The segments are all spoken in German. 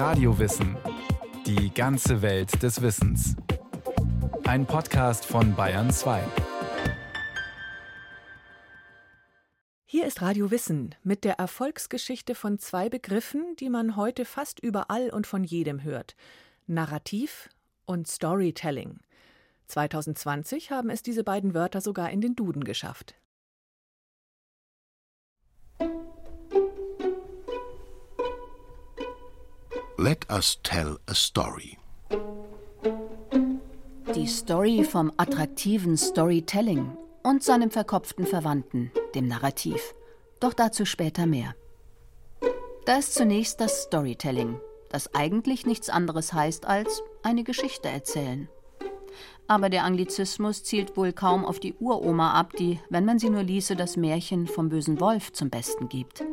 Radiowissen. Die ganze Welt des Wissens. Ein Podcast von Bayern 2. Hier ist Radio Wissen mit der Erfolgsgeschichte von zwei Begriffen, die man heute fast überall und von jedem hört. Narrativ und Storytelling. 2020 haben es diese beiden Wörter sogar in den Duden geschafft. Let us tell a story. Die Story vom attraktiven Storytelling und seinem verkopften Verwandten, dem Narrativ. Doch dazu später mehr. Da ist zunächst das Storytelling, das eigentlich nichts anderes heißt als eine Geschichte erzählen. Aber der Anglizismus zielt wohl kaum auf die Uroma ab, die, wenn man sie nur ließe, das Märchen vom bösen Wolf zum Besten gibt.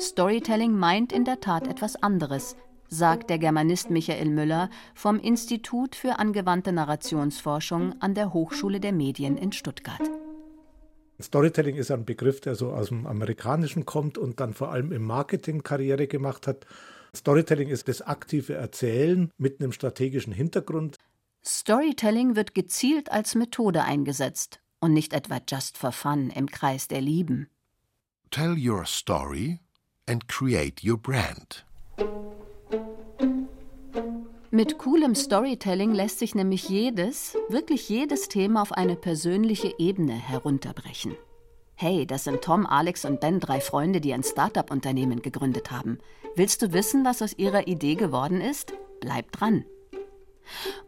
Storytelling meint in der Tat etwas anderes, sagt der Germanist Michael Müller vom Institut für angewandte Narrationsforschung an der Hochschule der Medien in Stuttgart. Storytelling ist ein Begriff, der so aus dem Amerikanischen kommt und dann vor allem im Marketing Karriere gemacht hat. Storytelling ist das aktive Erzählen mit einem strategischen Hintergrund. Storytelling wird gezielt als Methode eingesetzt und nicht etwa just for fun im Kreis der Lieben. Tell your story and create your brand. Mit coolem Storytelling lässt sich nämlich jedes, wirklich jedes Thema auf eine persönliche Ebene herunterbrechen. Hey, das sind Tom, Alex und Ben, drei Freunde, die ein Start-up-Unternehmen gegründet haben. Willst du wissen, was aus ihrer Idee geworden ist? Bleib dran.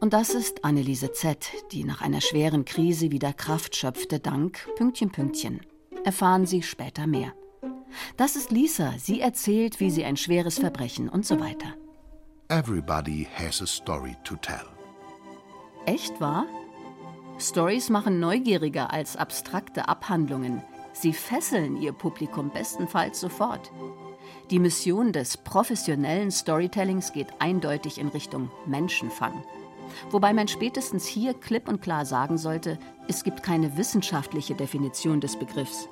Und das ist Anneliese Z., die nach einer schweren Krise wieder Kraft schöpfte, dank Pünktchen, Pünktchen. Erfahren Sie später mehr. Das ist Lisa. Sie erzählt, wie sie ein schweres Verbrechen und so weiter. Everybody has a story to tell. Echt wahr? Stories machen neugieriger als abstrakte Abhandlungen. Sie fesseln ihr Publikum bestenfalls sofort. Die Mission des professionellen Storytellings geht eindeutig in Richtung Menschenfang. Wobei man spätestens hier klipp und klar sagen sollte, es gibt keine wissenschaftliche Definition des Begriffs.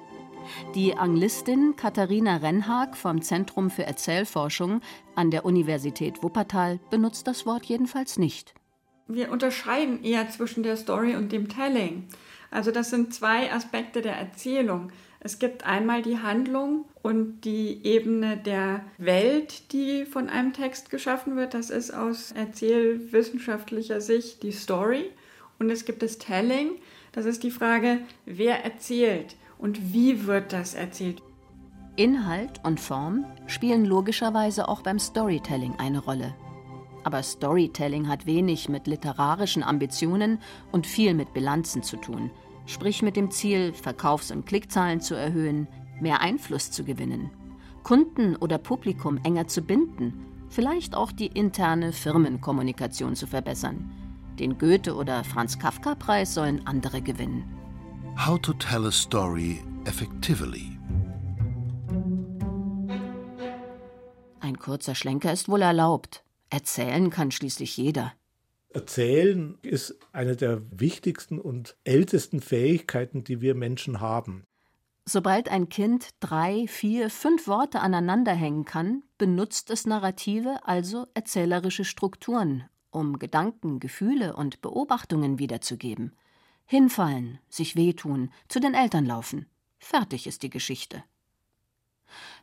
Die Anglistin Katharina Rennhag vom Zentrum für Erzählforschung an der Universität Wuppertal benutzt das Wort jedenfalls nicht. Wir unterscheiden eher zwischen der Story und dem Telling. Also das sind zwei Aspekte der Erzählung. Es gibt einmal die Handlung und die Ebene der Welt, die von einem Text geschaffen wird. Das ist aus erzählwissenschaftlicher Sicht die Story. Und es gibt das Telling. Das ist die Frage, wer erzählt und wie wird das erzählt? Inhalt und Form spielen logischerweise auch beim Storytelling eine Rolle. Aber Storytelling hat wenig mit literarischen Ambitionen und viel mit Bilanzen zu tun, sprich mit dem Ziel, Verkaufs- und Klickzahlen zu erhöhen, mehr Einfluss zu gewinnen, Kunden oder Publikum enger zu binden, vielleicht auch die interne Firmenkommunikation zu verbessern. Den Goethe- oder Franz Kafka-Preis sollen andere gewinnen. How to tell a story effectively. Ein kurzer Schlenker ist wohl erlaubt. Erzählen kann schließlich jeder. Erzählen ist eine der wichtigsten und ältesten Fähigkeiten, die wir Menschen haben. Sobald ein Kind drei, vier, fünf Worte aneinanderhängen kann, benutzt es Narrative, also erzählerische Strukturen, um Gedanken, Gefühle und Beobachtungen wiederzugeben. Hinfallen, sich wehtun, zu den Eltern laufen. Fertig ist die Geschichte.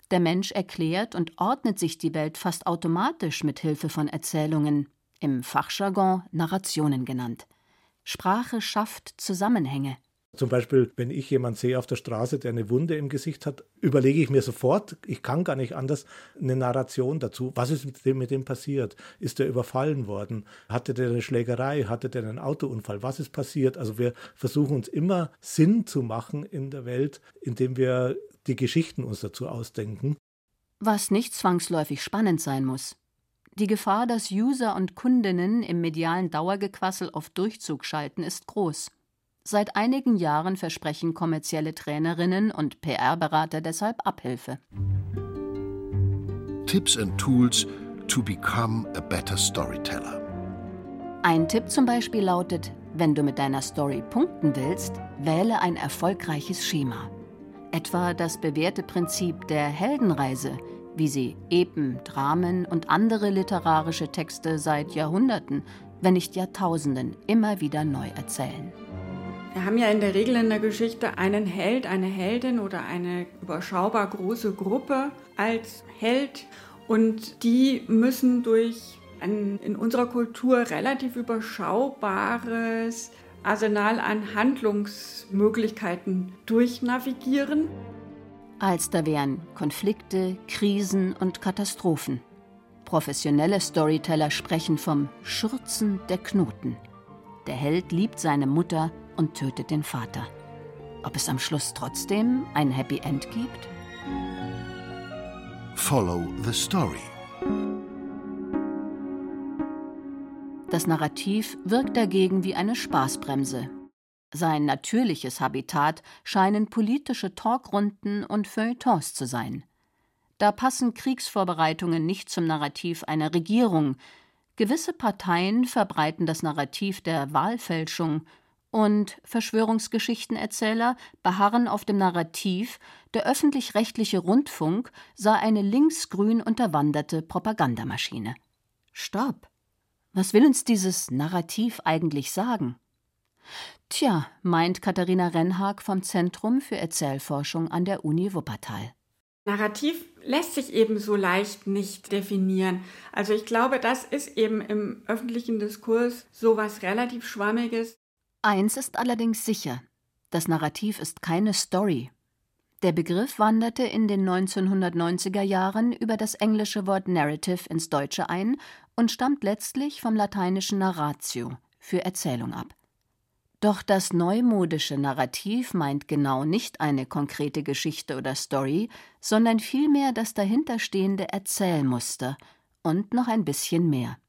Der Mensch erklärt und ordnet sich die Welt fast automatisch mit Hilfe von Erzählungen, im Fachjargon Narrationen genannt. Sprache schafft Zusammenhänge. Zum Beispiel, wenn ich jemanden sehe auf der Straße, der eine Wunde im Gesicht hat, überlege ich mir sofort, ich kann gar nicht anders, eine Narration dazu. Was ist mit dem, mit dem passiert? Ist er überfallen worden? Hatte der eine Schlägerei? Hatte der einen Autounfall? Was ist passiert? Also wir versuchen uns immer Sinn zu machen in der Welt, indem wir die Geschichten uns dazu ausdenken. Was nicht zwangsläufig spannend sein muss. Die Gefahr, dass User und Kundinnen im medialen Dauergequassel auf Durchzug schalten, ist groß. Seit einigen Jahren versprechen kommerzielle Trainerinnen und PR-Berater deshalb Abhilfe. Tipps and Tools to become a better storyteller. Ein Tipp zum Beispiel lautet, wenn du mit deiner Story punkten willst, wähle ein erfolgreiches Schema. Etwa das bewährte Prinzip der Heldenreise, wie sie Epen, Dramen und andere literarische Texte seit Jahrhunderten, wenn nicht Jahrtausenden, immer wieder neu erzählen. Wir haben ja in der Regel in der Geschichte einen Held, eine Heldin oder eine überschaubar große Gruppe als Held und die müssen durch ein in unserer Kultur relativ überschaubares Arsenal an Handlungsmöglichkeiten durchnavigieren. Als da wären Konflikte, Krisen und Katastrophen. Professionelle Storyteller sprechen vom Schürzen der Knoten. Der Held liebt seine Mutter und tötet den Vater. Ob es am Schluss trotzdem ein Happy End gibt? Follow the story. Das Narrativ wirkt dagegen wie eine Spaßbremse. Sein natürliches Habitat scheinen politische Talkrunden und Feuilletons zu sein. Da passen Kriegsvorbereitungen nicht zum Narrativ einer Regierung. Gewisse Parteien verbreiten das Narrativ der Wahlfälschung und Verschwörungsgeschichtenerzähler beharren auf dem Narrativ, der öffentlich-rechtliche Rundfunk sei eine linksgrün unterwanderte Propagandamaschine. Stopp! Was will uns dieses Narrativ eigentlich sagen? Tja, meint Katharina Rennhag vom Zentrum für Erzählforschung an der Uni Wuppertal. Narrativ lässt sich eben so leicht nicht definieren. Also ich glaube, das ist eben im öffentlichen Diskurs so was relativ Schwammiges. Eins ist allerdings sicher: Das Narrativ ist keine Story. Der Begriff wanderte in den 1990er Jahren über das englische Wort Narrative ins Deutsche ein und stammt letztlich vom lateinischen Narratio für Erzählung ab. Doch das neumodische Narrativ meint genau nicht eine konkrete Geschichte oder Story, sondern vielmehr das dahinterstehende Erzählmuster und noch ein bisschen mehr.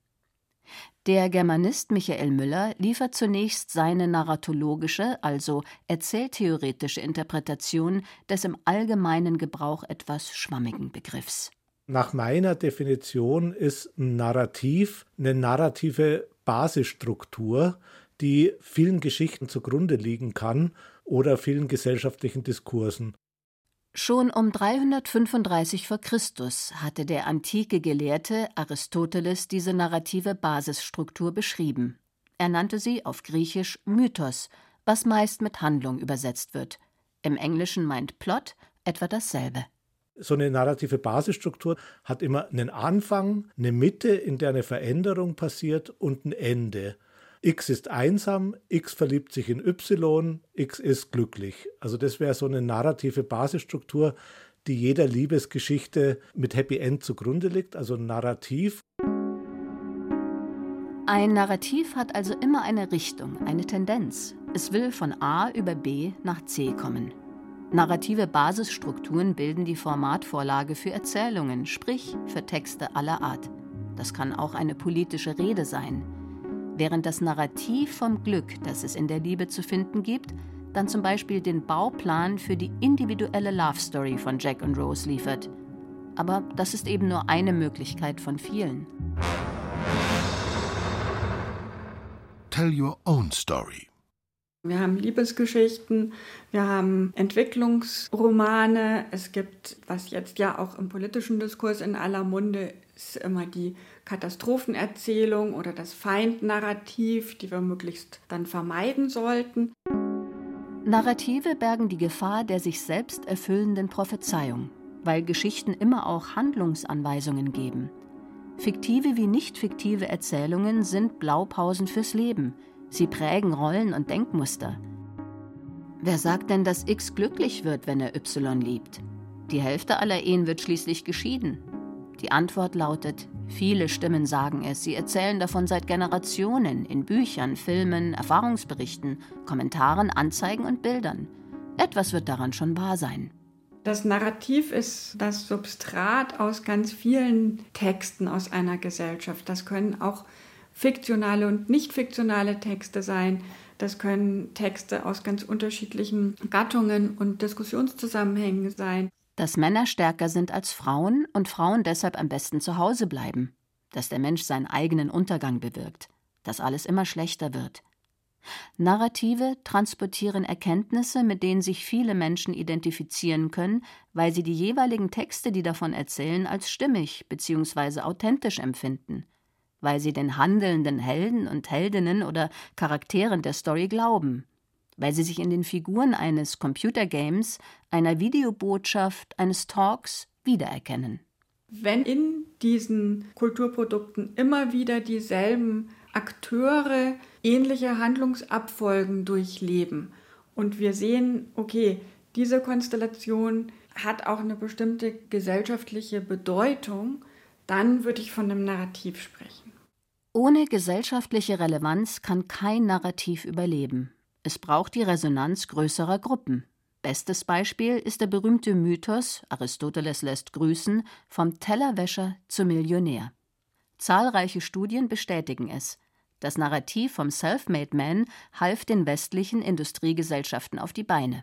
Der Germanist Michael Müller liefert zunächst seine narratologische, also erzähltheoretische Interpretation des im allgemeinen Gebrauch etwas schwammigen Begriffs. Nach meiner Definition ist ein Narrativ eine narrative Basisstruktur, die vielen Geschichten zugrunde liegen kann oder vielen gesellschaftlichen Diskursen. Schon um 335 v. Chr. hatte der antike Gelehrte Aristoteles diese narrative Basisstruktur beschrieben. Er nannte sie auf Griechisch Mythos, was meist mit Handlung übersetzt wird. Im Englischen meint Plot etwa dasselbe. So eine narrative Basisstruktur hat immer einen Anfang, eine Mitte, in der eine Veränderung passiert und ein Ende. X ist einsam, X verliebt sich in Y, X ist glücklich. Also das wäre so eine narrative Basisstruktur, die jeder Liebesgeschichte mit Happy End zugrunde liegt, also ein Narrativ. Ein Narrativ hat also immer eine Richtung, eine Tendenz. Es will von A über B nach C kommen. Narrative Basisstrukturen bilden die Formatvorlage für Erzählungen, sprich für Texte aller Art. Das kann auch eine politische Rede sein während das Narrativ vom Glück, das es in der Liebe zu finden gibt, dann zum Beispiel den Bauplan für die individuelle Love Story von Jack und Rose liefert. Aber das ist eben nur eine Möglichkeit von vielen. Tell your own story. Wir haben Liebesgeschichten, wir haben Entwicklungsromane. Es gibt, was jetzt ja auch im politischen Diskurs in aller Munde ist, immer die Katastrophenerzählung oder das Feindnarrativ, die wir möglichst dann vermeiden sollten. Narrative bergen die Gefahr der sich selbst erfüllenden Prophezeiung, weil Geschichten immer auch Handlungsanweisungen geben. Fiktive wie nicht fiktive Erzählungen sind Blaupausen fürs Leben. Sie prägen Rollen und Denkmuster. Wer sagt denn, dass X glücklich wird, wenn er Y liebt? Die Hälfte aller Ehen wird schließlich geschieden. Die Antwort lautet Viele Stimmen sagen es, sie erzählen davon seit Generationen in Büchern, Filmen, Erfahrungsberichten, Kommentaren, Anzeigen und Bildern. Etwas wird daran schon wahr sein. Das Narrativ ist das Substrat aus ganz vielen Texten aus einer Gesellschaft. Das können auch fiktionale und nicht fiktionale Texte sein. Das können Texte aus ganz unterschiedlichen Gattungen und Diskussionszusammenhängen sein dass Männer stärker sind als Frauen und Frauen deshalb am besten zu Hause bleiben, dass der Mensch seinen eigenen Untergang bewirkt, dass alles immer schlechter wird. Narrative transportieren Erkenntnisse, mit denen sich viele Menschen identifizieren können, weil sie die jeweiligen Texte, die davon erzählen, als stimmig bzw. authentisch empfinden, weil sie den handelnden Helden und Heldinnen oder Charakteren der Story glauben, weil sie sich in den Figuren eines Computergames, einer Videobotschaft, eines Talks wiedererkennen. Wenn in diesen Kulturprodukten immer wieder dieselben Akteure ähnliche Handlungsabfolgen durchleben und wir sehen, okay, diese Konstellation hat auch eine bestimmte gesellschaftliche Bedeutung, dann würde ich von einem Narrativ sprechen. Ohne gesellschaftliche Relevanz kann kein Narrativ überleben. Es braucht die Resonanz größerer Gruppen. Bestes Beispiel ist der berühmte Mythos, Aristoteles lässt grüßen, vom Tellerwäscher zum Millionär. Zahlreiche Studien bestätigen es. Das Narrativ vom Self-Made Man half den westlichen Industriegesellschaften auf die Beine,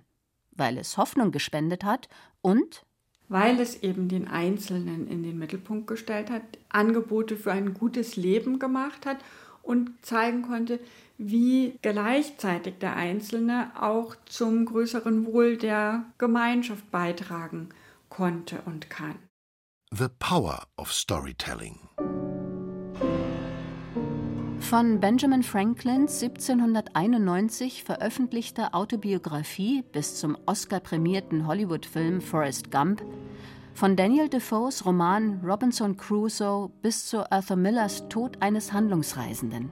weil es Hoffnung gespendet hat und weil es eben den Einzelnen in den Mittelpunkt gestellt hat, Angebote für ein gutes Leben gemacht hat und zeigen konnte, wie gleichzeitig der Einzelne auch zum größeren Wohl der Gemeinschaft beitragen konnte und kann. The Power of Storytelling von Benjamin Franklins 1791 veröffentlichter Autobiografie bis zum Oscar-prämierten Hollywood-Film Forrest Gump, von Daniel Defoes Roman Robinson Crusoe bis zu Arthur Millers Tod eines Handlungsreisenden.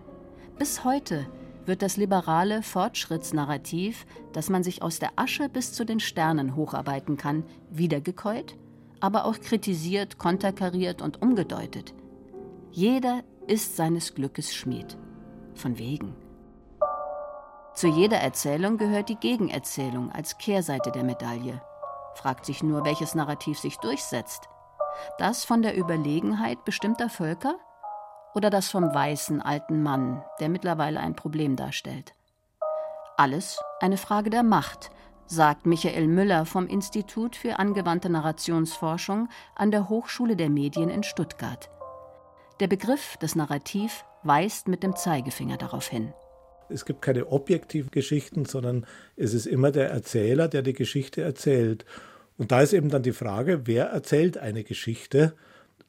Bis heute wird das liberale Fortschrittsnarrativ, dass man sich aus der Asche bis zu den Sternen hocharbeiten kann, wiedergekäut, aber auch kritisiert, konterkariert und umgedeutet. Jeder ist seines Glückes Schmied. Von wegen. Zu jeder Erzählung gehört die Gegenerzählung als Kehrseite der Medaille. Fragt sich nur, welches Narrativ sich durchsetzt. Das von der Überlegenheit bestimmter Völker oder das vom weißen alten Mann, der mittlerweile ein Problem darstellt. Alles eine Frage der Macht, sagt Michael Müller vom Institut für angewandte Narrationsforschung an der Hochschule der Medien in Stuttgart. Der Begriff des Narrativ weist mit dem Zeigefinger darauf hin. Es gibt keine objektiven Geschichten, sondern es ist immer der Erzähler, der die Geschichte erzählt. Und da ist eben dann die Frage, wer erzählt eine Geschichte?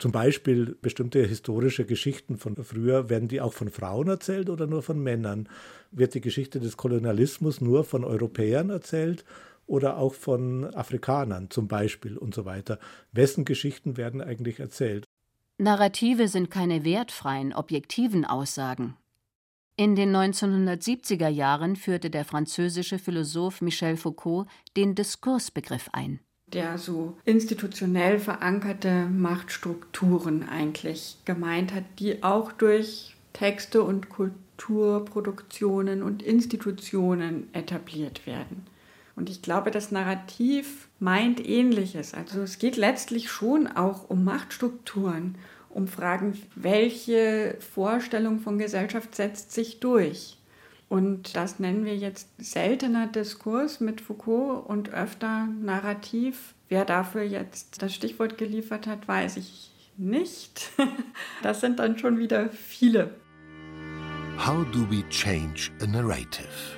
Zum Beispiel bestimmte historische Geschichten von früher, werden die auch von Frauen erzählt oder nur von Männern? Wird die Geschichte des Kolonialismus nur von Europäern erzählt oder auch von Afrikanern zum Beispiel und so weiter? Wessen Geschichten werden eigentlich erzählt? Narrative sind keine wertfreien, objektiven Aussagen. In den 1970er Jahren führte der französische Philosoph Michel Foucault den Diskursbegriff ein. Der so institutionell verankerte Machtstrukturen eigentlich gemeint hat, die auch durch Texte und Kulturproduktionen und Institutionen etabliert werden. Und ich glaube, das Narrativ meint ähnliches. Also es geht letztlich schon auch um Machtstrukturen, um Fragen, welche Vorstellung von Gesellschaft setzt sich durch. Und das nennen wir jetzt seltener Diskurs mit Foucault und öfter Narrativ. Wer dafür jetzt das Stichwort geliefert hat, weiß ich nicht. Das sind dann schon wieder viele. How do we change a narrative?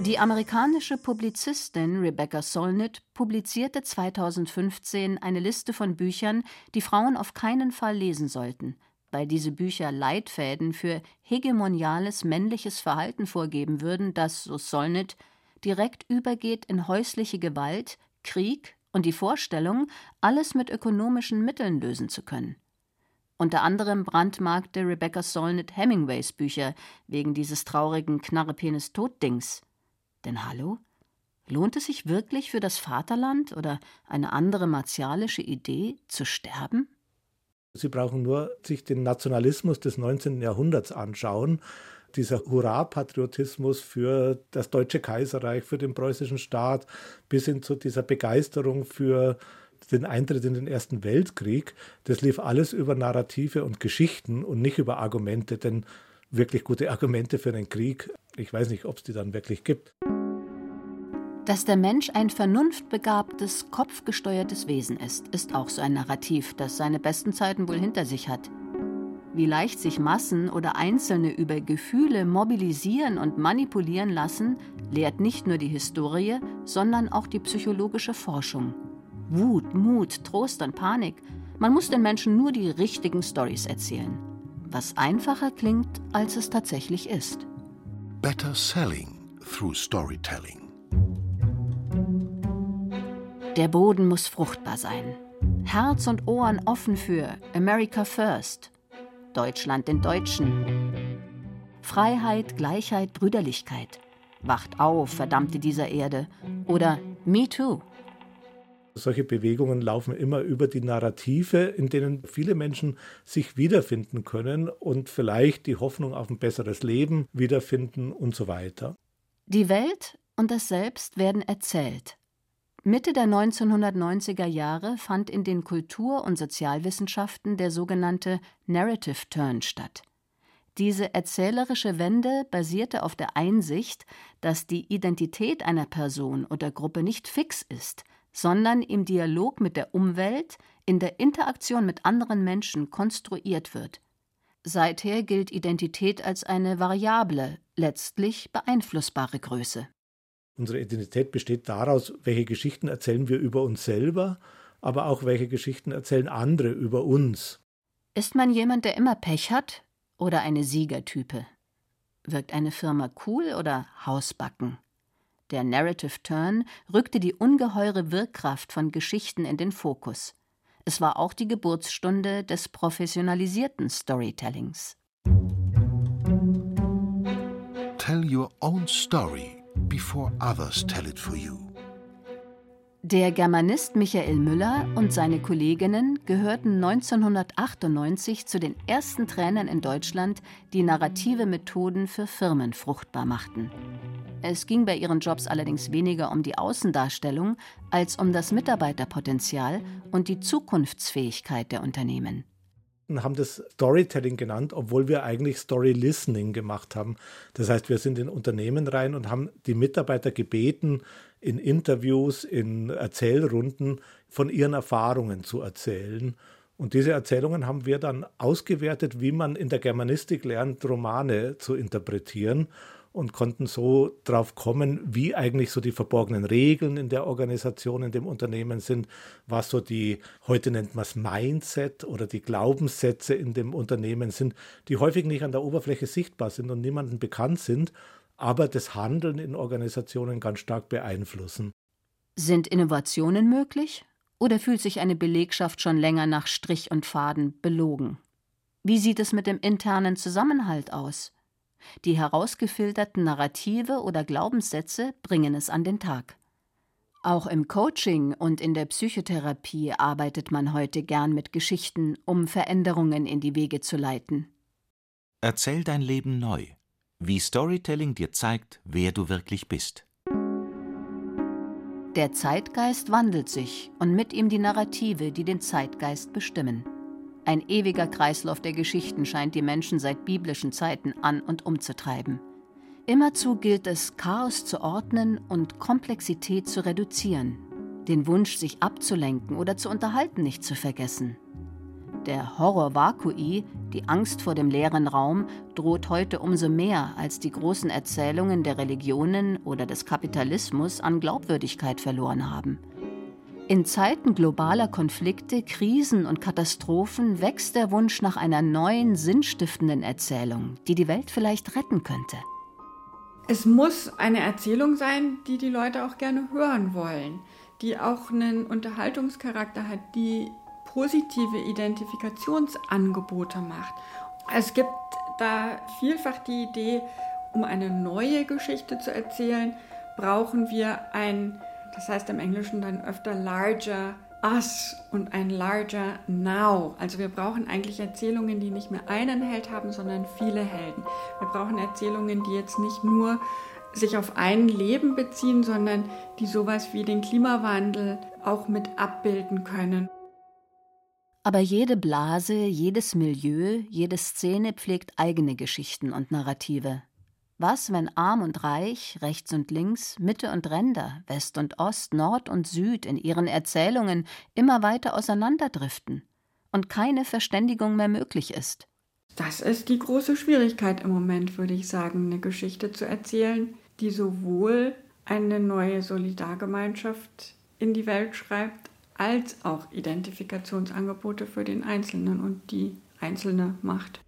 Die amerikanische Publizistin Rebecca Solnit publizierte 2015 eine Liste von Büchern, die Frauen auf keinen Fall lesen sollten, weil diese Bücher Leitfäden für hegemoniales männliches Verhalten vorgeben würden, das, so Solnit, direkt übergeht in häusliche Gewalt, Krieg und die Vorstellung, alles mit ökonomischen Mitteln lösen zu können. Unter anderem brandmarkte Rebecca Solnit Hemingways Bücher wegen dieses traurigen Knarrepenis-Totdings. Denn hallo? Lohnt es sich wirklich für das Vaterland oder eine andere martialische Idee zu sterben? Sie brauchen nur sich den Nationalismus des 19. Jahrhunderts anschauen. Dieser Hurra-Patriotismus für das Deutsche Kaiserreich, für den preußischen Staat, bis hin zu dieser Begeisterung für den Eintritt in den Ersten Weltkrieg, das lief alles über Narrative und Geschichten und nicht über Argumente, denn wirklich gute Argumente für einen Krieg, ich weiß nicht, ob es die dann wirklich gibt. Dass der Mensch ein vernunftbegabtes, kopfgesteuertes Wesen ist, ist auch so ein Narrativ, das seine besten Zeiten wohl hinter sich hat. Wie leicht sich Massen oder Einzelne über Gefühle mobilisieren und manipulieren lassen, lehrt nicht nur die Historie, sondern auch die psychologische Forschung. Wut, Mut, Trost und Panik. Man muss den Menschen nur die richtigen Stories erzählen. Was einfacher klingt, als es tatsächlich ist. Better selling through storytelling. Der Boden muss fruchtbar sein. Herz und Ohren offen für America First. Deutschland den Deutschen. Freiheit, Gleichheit, Brüderlichkeit. Wacht auf, verdammte dieser Erde. Oder Me Too. Solche Bewegungen laufen immer über die Narrative, in denen viele Menschen sich wiederfinden können und vielleicht die Hoffnung auf ein besseres Leben wiederfinden und so weiter. Die Welt und das Selbst werden erzählt. Mitte der 1990er Jahre fand in den Kultur- und Sozialwissenschaften der sogenannte Narrative Turn statt. Diese erzählerische Wende basierte auf der Einsicht, dass die Identität einer Person oder Gruppe nicht fix ist, sondern im Dialog mit der Umwelt, in der Interaktion mit anderen Menschen konstruiert wird. Seither gilt Identität als eine variable, letztlich beeinflussbare Größe. Unsere Identität besteht daraus, welche Geschichten erzählen wir über uns selber, aber auch welche Geschichten erzählen andere über uns. Ist man jemand, der immer Pech hat oder eine Siegertype? Wirkt eine Firma cool oder Hausbacken? Der Narrative Turn rückte die ungeheure Wirkkraft von Geschichten in den Fokus. Es war auch die Geburtsstunde des professionalisierten Storytellings. Tell your own story before others tell it for you. Der Germanist Michael Müller und seine Kolleginnen gehörten 1998 zu den ersten Trainern in Deutschland, die narrative Methoden für Firmen fruchtbar machten. Es ging bei ihren Jobs allerdings weniger um die Außendarstellung als um das Mitarbeiterpotenzial und die Zukunftsfähigkeit der Unternehmen haben das Storytelling genannt, obwohl wir eigentlich Story Listening gemacht haben. Das heißt, wir sind in Unternehmen rein und haben die Mitarbeiter gebeten, in Interviews, in Erzählrunden von ihren Erfahrungen zu erzählen. Und diese Erzählungen haben wir dann ausgewertet, wie man in der Germanistik lernt, Romane zu interpretieren und konnten so drauf kommen, wie eigentlich so die verborgenen Regeln in der Organisation, in dem Unternehmen sind, was so die, heute nennt man es Mindset oder die Glaubenssätze in dem Unternehmen sind, die häufig nicht an der Oberfläche sichtbar sind und niemandem bekannt sind, aber das Handeln in Organisationen ganz stark beeinflussen. Sind Innovationen möglich? Oder fühlt sich eine Belegschaft schon länger nach Strich und Faden belogen? Wie sieht es mit dem internen Zusammenhalt aus? Die herausgefilterten Narrative oder Glaubenssätze bringen es an den Tag. Auch im Coaching und in der Psychotherapie arbeitet man heute gern mit Geschichten, um Veränderungen in die Wege zu leiten. Erzähl dein Leben neu, wie Storytelling dir zeigt, wer du wirklich bist. Der Zeitgeist wandelt sich und mit ihm die Narrative, die den Zeitgeist bestimmen. Ein ewiger Kreislauf der Geschichten scheint die Menschen seit biblischen Zeiten an und umzutreiben. Immerzu gilt es, Chaos zu ordnen und Komplexität zu reduzieren, den Wunsch, sich abzulenken oder zu unterhalten, nicht zu vergessen. Der Horror vacui, die Angst vor dem leeren Raum, droht heute umso mehr, als die großen Erzählungen der Religionen oder des Kapitalismus an Glaubwürdigkeit verloren haben. In Zeiten globaler Konflikte, Krisen und Katastrophen wächst der Wunsch nach einer neuen, sinnstiftenden Erzählung, die die Welt vielleicht retten könnte. Es muss eine Erzählung sein, die die Leute auch gerne hören wollen, die auch einen Unterhaltungscharakter hat, die positive Identifikationsangebote macht. Es gibt da vielfach die Idee, um eine neue Geschichte zu erzählen, brauchen wir ein das heißt im Englischen dann öfter larger us und ein larger now. Also wir brauchen eigentlich Erzählungen, die nicht mehr einen Held haben, sondern viele Helden. Wir brauchen Erzählungen, die jetzt nicht nur sich auf ein Leben beziehen, sondern die sowas wie den Klimawandel auch mit abbilden können. Aber jede Blase, jedes Milieu, jede Szene pflegt eigene Geschichten und Narrative. Was, wenn Arm und Reich, rechts und links, Mitte und Ränder, West und Ost, Nord und Süd in ihren Erzählungen immer weiter auseinanderdriften und keine Verständigung mehr möglich ist? Das ist die große Schwierigkeit im Moment, würde ich sagen, eine Geschichte zu erzählen, die sowohl eine neue Solidargemeinschaft in die Welt schreibt, als auch Identifikationsangebote für den Einzelnen und die einzelne Macht.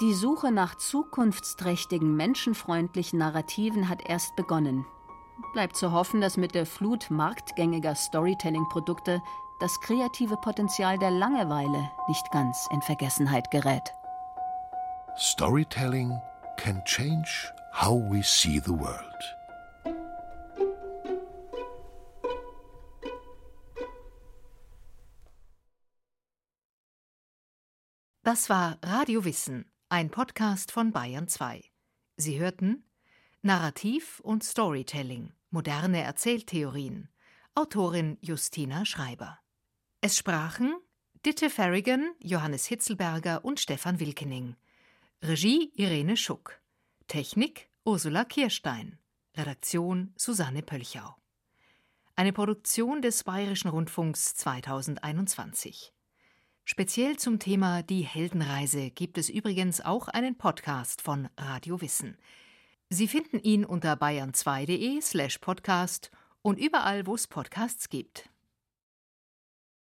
Die Suche nach zukunftsträchtigen, menschenfreundlichen Narrativen hat erst begonnen. Bleibt zu hoffen, dass mit der Flut marktgängiger Storytelling-Produkte das kreative Potenzial der Langeweile nicht ganz in Vergessenheit gerät. Storytelling can change how we see the world. Das war Radio Wissen, ein Podcast von Bayern 2. Sie hörten Narrativ und Storytelling, moderne Erzähltheorien. Autorin Justina Schreiber. Es sprachen Ditte Farrigan, Johannes Hitzelberger und Stefan Wilkening. Regie Irene Schuck. Technik Ursula Kirstein. Redaktion Susanne Pölchau. Eine Produktion des Bayerischen Rundfunks 2021. Speziell zum Thema Die Heldenreise gibt es übrigens auch einen Podcast von Radio Wissen. Sie finden ihn unter bayern2.de slash podcast und überall, wo es Podcasts gibt.